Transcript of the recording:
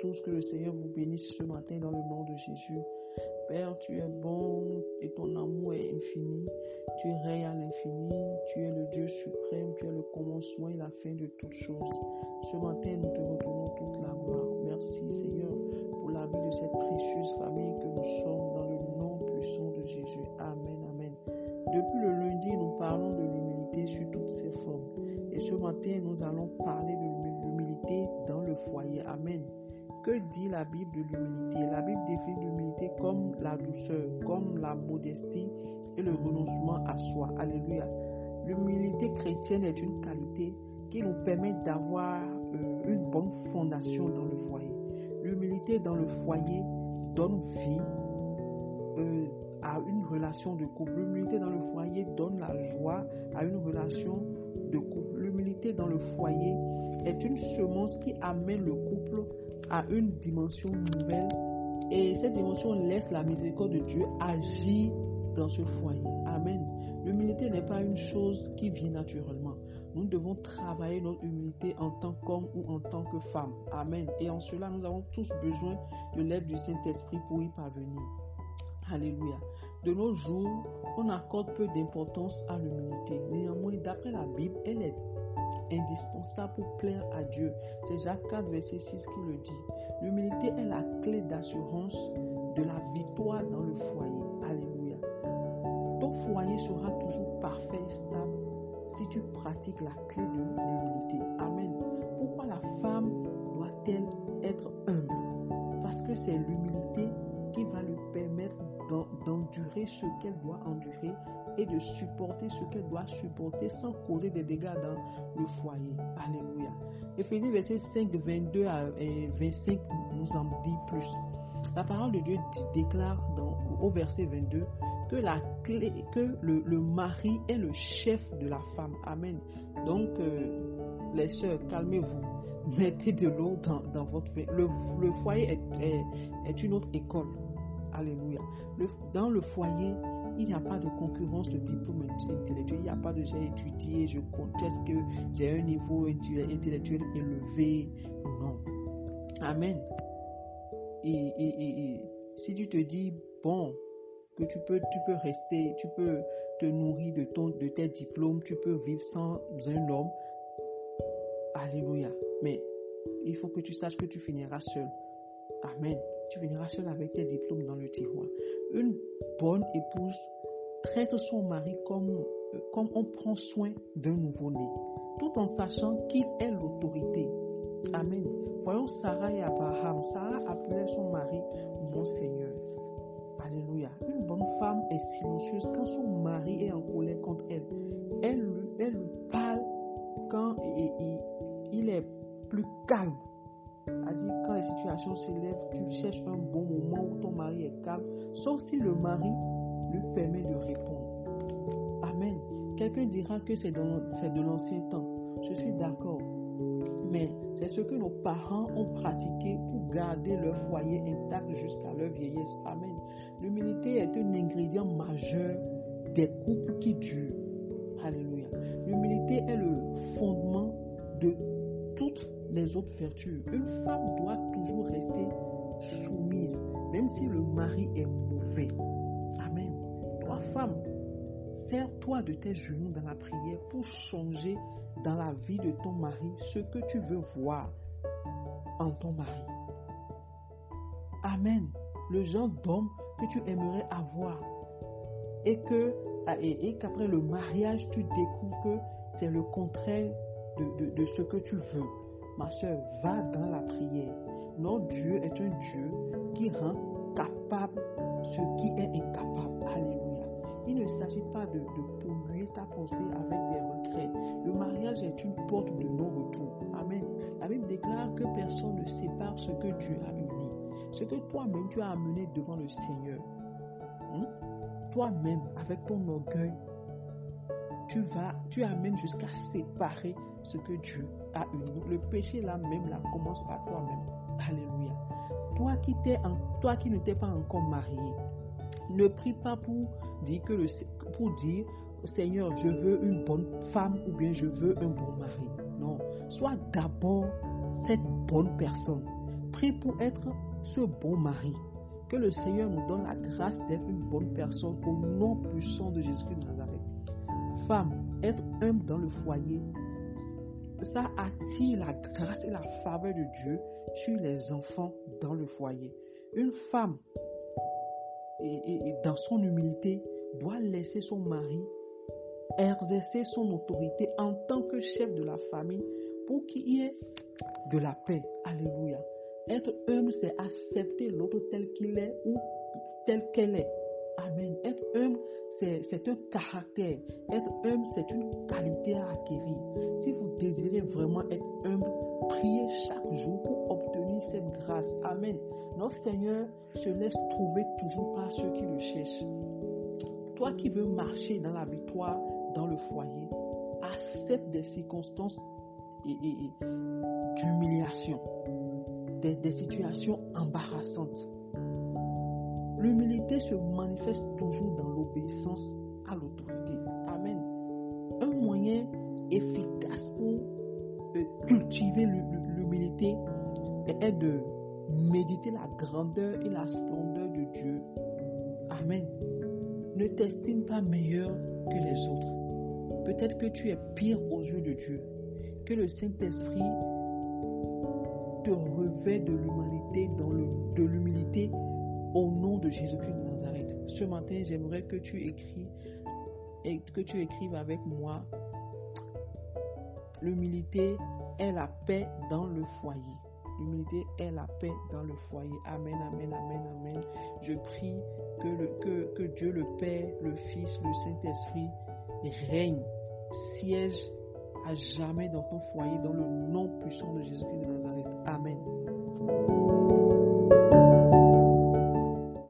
tous. Que le Seigneur vous bénisse ce matin dans le nom de Jésus. Père, tu es bon et ton amour est infini. Tu es à l'infini. Tu es le Dieu suprême. Tu es le commencement et la fin de toutes choses. Ce matin, nous te retournons toute la gloire. Merci Seigneur pour la vie de cette précieuse famille que nous sommes dans le nom puissant de Jésus. Amen, amen. Depuis le lundi, nous parlons de l'humilité sur toutes ses formes. Et ce matin, nous allons parler de l'humilité dans le foyer. Amen. Que dit la Bible de l'humilité La Bible définit l'humilité comme la douceur, comme la modestie et le renoncement à soi. Alléluia. L'humilité chrétienne est une qualité qui nous permet d'avoir euh, une bonne fondation dans le foyer. L'humilité dans le foyer donne vie euh, à une relation de couple. L'humilité dans le foyer donne la joie à une relation de couple. L'humilité dans le foyer est une semence qui amène le couple à une dimension nouvelle et cette dimension laisse la miséricorde de Dieu agir dans ce foyer. Amen. L'humilité n'est pas une chose qui vient naturellement. Nous devons travailler notre humilité en tant qu'homme ou en tant que femme. Amen. Et en cela, nous avons tous besoin de l'aide du Saint-Esprit pour y parvenir. Alléluia. De nos jours, on accorde peu d'importance à l'humilité. Néanmoins, d'après la Bible, elle est indispensable pour plaire à Dieu. C'est Jacques 4, verset 6 qui le dit. L'humilité est la clé d'assurance de la victoire dans le foyer. Alléluia. Ton foyer sera toujours parfait et stable si tu pratiques la clé de l'humilité. Amen. Pourquoi la femme doit-elle être humble? Parce que c'est l'humilité ce qu'elle doit endurer et de supporter ce qu'elle doit supporter sans causer des dégâts dans le foyer. Alléluia. Éphésiens verset 5, 22 à 25 nous en dit plus. La parole de Dieu déclare dans, au verset 22 que la clé, que le, mari est le chef de la femme. Amen. Donc, euh, les sœurs, calmez-vous. Mettez de l'eau dans, votre le, le foyer est, est, une autre école. Alléluia. dans le foyer, il n'y a pas de concurrence de diplôme intellectuel. Il n'y a pas de j'ai étudié, je conteste que j'ai un niveau intellectuel élevé. Non. Amen. Et, si tu te dis, bon, que tu peux, tu peux rester, tu peux te nourrir de, ton, de tes diplômes, tu peux vivre sans un homme. Alléluia. Mais il faut que tu saches que tu finiras seul. Amen. Tu finiras seul avec tes diplômes dans le tiroir. Une bonne épouse traite son mari comme, euh, comme on prend soin d'un nouveau-né, tout en sachant qu'il est l'autorité. Amen. Voyons Sarah et Abraham. Sarah appelait son mari mon Seigneur. Alléluia. Une bonne femme est silencieuse quand son mari est en colère contre elle. Elle, elle parle quand il est plus calme quand les situations s'élèvent, tu cherches un bon moment où ton mari est calme, sauf si le mari lui permet de répondre. Amen. Quelqu'un dira que c'est de l'ancien temps. Je suis d'accord. Mais c'est ce que nos parents ont pratiqué pour garder leur foyer intact jusqu'à leur vieillesse. Amen. L'humilité est un ingrédient majeur des couples qui durent. Alléluia. L'humilité est le fondement de les autres vertus. Une femme doit toujours rester soumise, même si le mari est mauvais. Amen. Toi, femme, sers-toi de tes genoux dans la prière pour changer dans la vie de ton mari ce que tu veux voir en ton mari. Amen. Le genre d'homme que tu aimerais avoir. Et que et, qu'après le mariage, tu découvres que c'est le contraire de ce que tu veux. Ma soeur, va dans la prière. Notre Dieu est un Dieu qui rend capable ce qui est incapable. Alléluia. Il ne s'agit pas de, polluer ta pensée avec des regrets. Le mariage est une porte de non-retour. Amen. La Bible déclare que personne ne sépare ce que Dieu a uni. Ce que toi-même tu as amené devant le Seigneur. Hein? Toi-même, avec ton orgueil, tu vas, tu amènes jusqu'à séparer ce que Dieu a uni. Le péché là même là commence par toi-même. Alléluia. Toi qui ne t'es pas encore marié, ne prie pas pour dire Seigneur, je veux une bonne femme ou bien je veux un bon mari. Non, sois d'abord cette bonne personne. prie pour être ce bon mari. Que le Seigneur nous donne la grâce d'être une bonne personne au nom puissant de Jésus-Christ de Nazareth. Femme, être humble dans le foyer, ça attire la grâce et la faveur de Dieu sur les enfants dans le foyer. Une femme, et, dans son humilité, doit laisser son mari exercer son autorité en tant que chef de la famille pour qu'il y ait de la paix. Alléluia. Être humble, c'est accepter l'autre tel qu'il est ou tel qu'elle est. Amen. Être humble, c'est un caractère. Être humble, c'est une qualité à acquérir. Si vous désirez vraiment être humble, priez chaque jour pour obtenir cette grâce. Amen. Notre Seigneur se laisse trouver toujours par ceux qui le cherchent. Toi qui veux marcher dans la victoire dans le foyer, accepte des circonstances d'humiliation, des, des situations embarrassantes. L'humilité se manifeste toujours dans l'obéissance à l'autorité. Amen. Un moyen efficace pour euh, cultiver l'humilité est de méditer la grandeur et la splendeur de Dieu. Amen. Ne t'estime pas meilleur que les autres. Peut-être que tu es pire aux yeux de Dieu. Que le Saint-Esprit te revêt de l'humanité, de l'humilité au nom de Jésus-Christ de Nazareth. Ce matin, j'aimerais que tu écris et que tu écrives avec moi. L'humilité est la paix dans le foyer. L'humilité est la paix dans le foyer. Amen, amen, amen, amen. Je prie que, que Dieu le Père, le Fils, le Saint-Esprit règne, siège à jamais dans ton foyer, dans le nom puissant de Jésus-Christ de Nazareth. Amen.